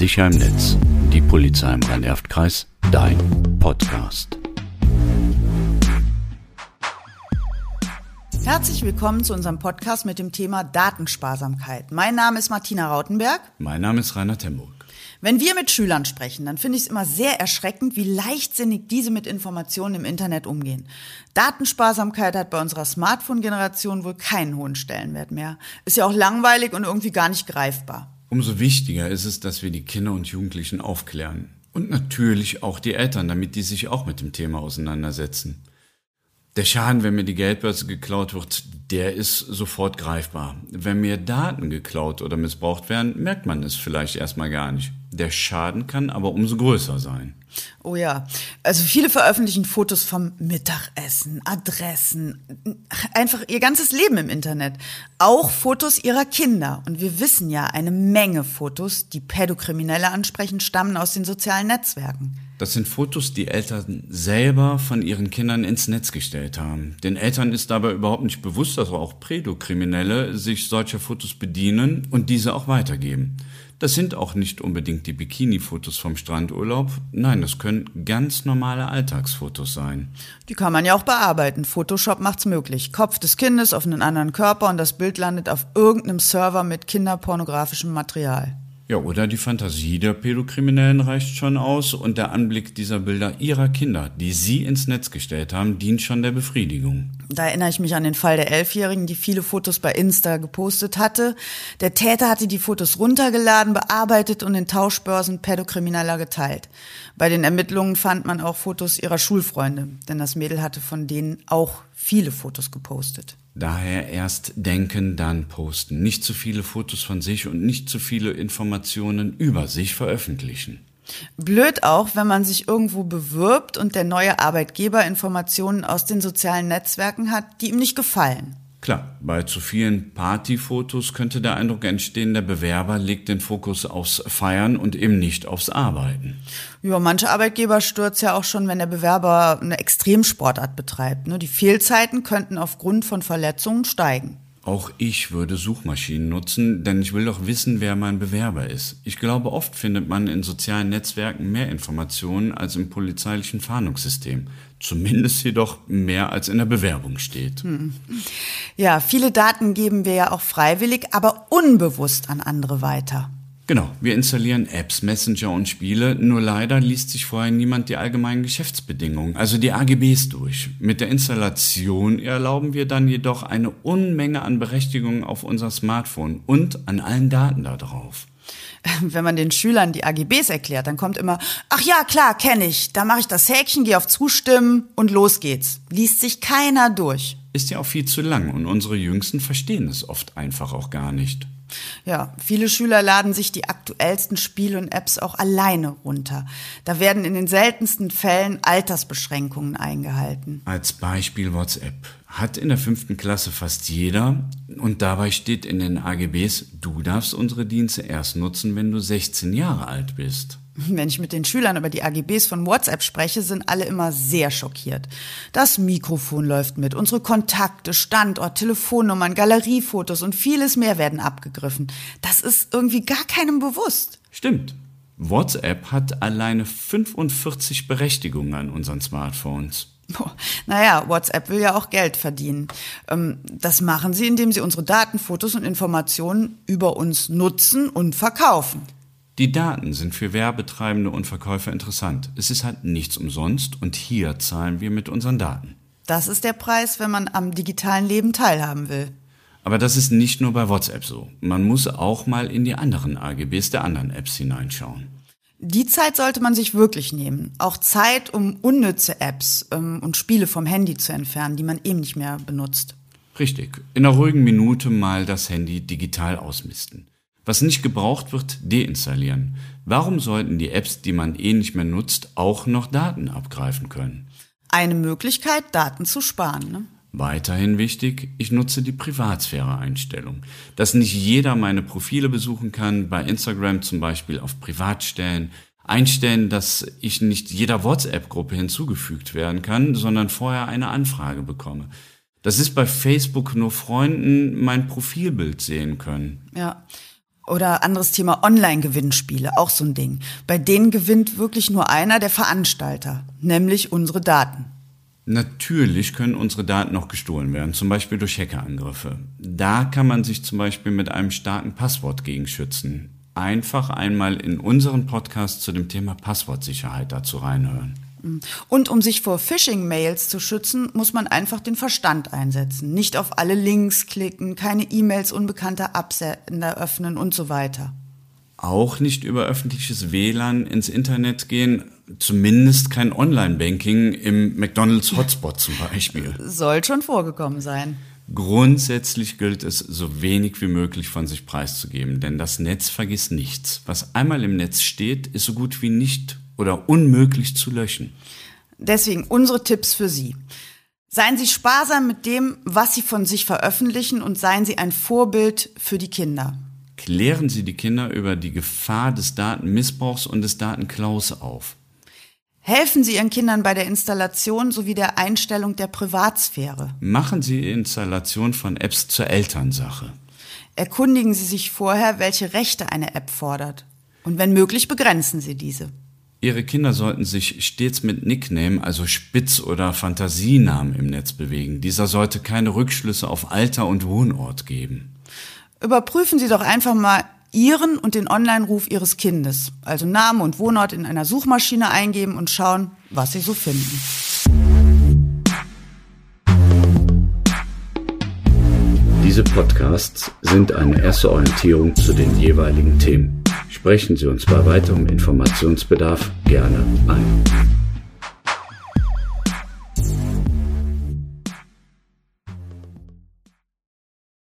Sicher im Netz. Die Polizei im Rhein-Erft-Kreis. Dein Podcast. Herzlich willkommen zu unserem Podcast mit dem Thema Datensparsamkeit. Mein Name ist Martina Rautenberg. Mein Name ist Rainer Temburg. Wenn wir mit Schülern sprechen, dann finde ich es immer sehr erschreckend, wie leichtsinnig diese mit Informationen im Internet umgehen. Datensparsamkeit hat bei unserer Smartphone-Generation wohl keinen hohen Stellenwert mehr. Ist ja auch langweilig und irgendwie gar nicht greifbar. Umso wichtiger ist es, dass wir die Kinder und Jugendlichen aufklären. Und natürlich auch die Eltern, damit die sich auch mit dem Thema auseinandersetzen. Der Schaden, wenn mir die Geldbörse geklaut wird, der ist sofort greifbar. Wenn mir Daten geklaut oder missbraucht werden, merkt man es vielleicht erstmal gar nicht. Der Schaden kann aber umso größer sein. Oh ja, also viele veröffentlichen Fotos vom Mittagessen, Adressen, einfach ihr ganzes Leben im Internet. Auch Fotos ihrer Kinder. Und wir wissen ja, eine Menge Fotos, die Pädokriminelle ansprechen, stammen aus den sozialen Netzwerken. Das sind Fotos, die Eltern selber von ihren Kindern ins Netz gestellt haben. Den Eltern ist dabei überhaupt nicht bewusst, dass auch Pädokriminelle sich solcher Fotos bedienen und diese auch weitergeben. Das sind auch nicht unbedingt die Bikini-Fotos vom Strandurlaub. Nein, das können ganz normale Alltagsfotos sein. Die kann man ja auch bearbeiten. Photoshop macht's möglich. Kopf des Kindes auf einen anderen Körper und das Bild landet auf irgendeinem Server mit kinderpornografischem Material. Ja, oder die Fantasie der Pädokriminellen reicht schon aus und der Anblick dieser Bilder ihrer Kinder, die sie ins Netz gestellt haben, dient schon der Befriedigung. Da erinnere ich mich an den Fall der Elfjährigen, die viele Fotos bei Insta gepostet hatte. Der Täter hatte die Fotos runtergeladen, bearbeitet und in Tauschbörsen Pädokrimineller geteilt. Bei den Ermittlungen fand man auch Fotos ihrer Schulfreunde, denn das Mädel hatte von denen auch viele Fotos gepostet. Daher erst denken, dann posten. Nicht zu viele Fotos von sich und nicht zu viele Informationen über sich veröffentlichen. Blöd auch, wenn man sich irgendwo bewirbt und der neue Arbeitgeber Informationen aus den sozialen Netzwerken hat, die ihm nicht gefallen. Klar, bei zu vielen Partyfotos könnte der Eindruck entstehen, der Bewerber legt den Fokus aufs Feiern und eben nicht aufs Arbeiten. Ja, manche Arbeitgeber stürzt ja auch schon, wenn der Bewerber eine Extremsportart betreibt. Ne? Die Fehlzeiten könnten aufgrund von Verletzungen steigen. Auch ich würde Suchmaschinen nutzen, denn ich will doch wissen, wer mein Bewerber ist. Ich glaube, oft findet man in sozialen Netzwerken mehr Informationen als im polizeilichen Fahndungssystem. Zumindest jedoch mehr als in der Bewerbung steht. Hm. Ja, viele Daten geben wir ja auch freiwillig, aber unbewusst an andere weiter. Genau, wir installieren Apps, Messenger und Spiele, nur leider liest sich vorher niemand die allgemeinen Geschäftsbedingungen, also die AGBs durch. Mit der Installation erlauben wir dann jedoch eine Unmenge an Berechtigungen auf unser Smartphone und an allen Daten darauf. Wenn man den Schülern die AGBs erklärt, dann kommt immer, ach ja, klar, kenne ich. Da mache ich das Häkchen, gehe auf Zustimmen und los geht's. Liest sich keiner durch. Ist ja auch viel zu lang und unsere Jüngsten verstehen es oft einfach auch gar nicht. Ja, viele Schüler laden sich die aktuellsten Spiele und Apps auch alleine runter. Da werden in den seltensten Fällen Altersbeschränkungen eingehalten. Als Beispiel WhatsApp hat in der fünften Klasse fast jeder und dabei steht in den AGBs, du darfst unsere Dienste erst nutzen, wenn du 16 Jahre alt bist. Wenn ich mit den Schülern über die AGBs von WhatsApp spreche, sind alle immer sehr schockiert. Das Mikrofon läuft mit, unsere Kontakte, Standort, Telefonnummern, Galeriefotos und vieles mehr werden abgegriffen. Das ist irgendwie gar keinem bewusst. Stimmt. WhatsApp hat alleine 45 Berechtigungen an unseren Smartphones. Naja, WhatsApp will ja auch Geld verdienen. Ähm, das machen sie, indem sie unsere Daten, Fotos und Informationen über uns nutzen und verkaufen. Die Daten sind für Werbetreibende und Verkäufer interessant. Es ist halt nichts umsonst und hier zahlen wir mit unseren Daten. Das ist der Preis, wenn man am digitalen Leben teilhaben will. Aber das ist nicht nur bei WhatsApp so. Man muss auch mal in die anderen AGBs der anderen Apps hineinschauen. Die Zeit sollte man sich wirklich nehmen. Auch Zeit, um unnütze Apps ähm, und Spiele vom Handy zu entfernen, die man eben nicht mehr benutzt. Richtig. In einer ruhigen Minute mal das Handy digital ausmisten. Was nicht gebraucht wird, deinstallieren. Warum sollten die Apps, die man eh nicht mehr nutzt, auch noch Daten abgreifen können? Eine Möglichkeit, Daten zu sparen. Ne? Weiterhin wichtig, ich nutze die Privatsphäre-Einstellung. Dass nicht jeder meine Profile besuchen kann, bei Instagram zum Beispiel auf Privat stellen, einstellen, dass ich nicht jeder WhatsApp-Gruppe hinzugefügt werden kann, sondern vorher eine Anfrage bekomme. Das ist bei Facebook nur Freunden mein Profilbild sehen können. Ja. Oder anderes Thema Online-Gewinnspiele, auch so ein Ding. Bei denen gewinnt wirklich nur einer, der Veranstalter, nämlich unsere Daten. Natürlich können unsere Daten noch gestohlen werden, zum Beispiel durch Hackerangriffe. Da kann man sich zum Beispiel mit einem starken Passwort gegen schützen. Einfach einmal in unseren Podcast zu dem Thema Passwortsicherheit dazu reinhören. Und um sich vor Phishing-Mails zu schützen, muss man einfach den Verstand einsetzen. Nicht auf alle Links klicken, keine E-Mails unbekannter Absender öffnen und so weiter. Auch nicht über öffentliches WLAN ins Internet gehen, zumindest kein Online-Banking im McDonald's Hotspot zum Beispiel. Soll schon vorgekommen sein. Grundsätzlich gilt es, so wenig wie möglich von sich preiszugeben, denn das Netz vergisst nichts. Was einmal im Netz steht, ist so gut wie nicht oder unmöglich zu löschen. Deswegen unsere Tipps für Sie. Seien Sie sparsam mit dem, was Sie von sich veröffentlichen und seien Sie ein Vorbild für die Kinder. Klären Sie die Kinder über die Gefahr des Datenmissbrauchs und des Datenklaus auf. Helfen Sie Ihren Kindern bei der Installation sowie der Einstellung der Privatsphäre. Machen Sie die Installation von Apps zur Elternsache. Erkundigen Sie sich vorher, welche Rechte eine App fordert. Und wenn möglich, begrenzen Sie diese. Ihre Kinder sollten sich stets mit Nickname, also Spitz- oder Fantasienamen im Netz bewegen. Dieser sollte keine Rückschlüsse auf Alter und Wohnort geben. Überprüfen Sie doch einfach mal Ihren und den Online-Ruf Ihres Kindes. Also Name und Wohnort in einer Suchmaschine eingeben und schauen, was Sie so finden. Diese Podcasts sind eine erste Orientierung zu den jeweiligen Themen. Sprechen Sie uns bei weiterem Informationsbedarf gerne an.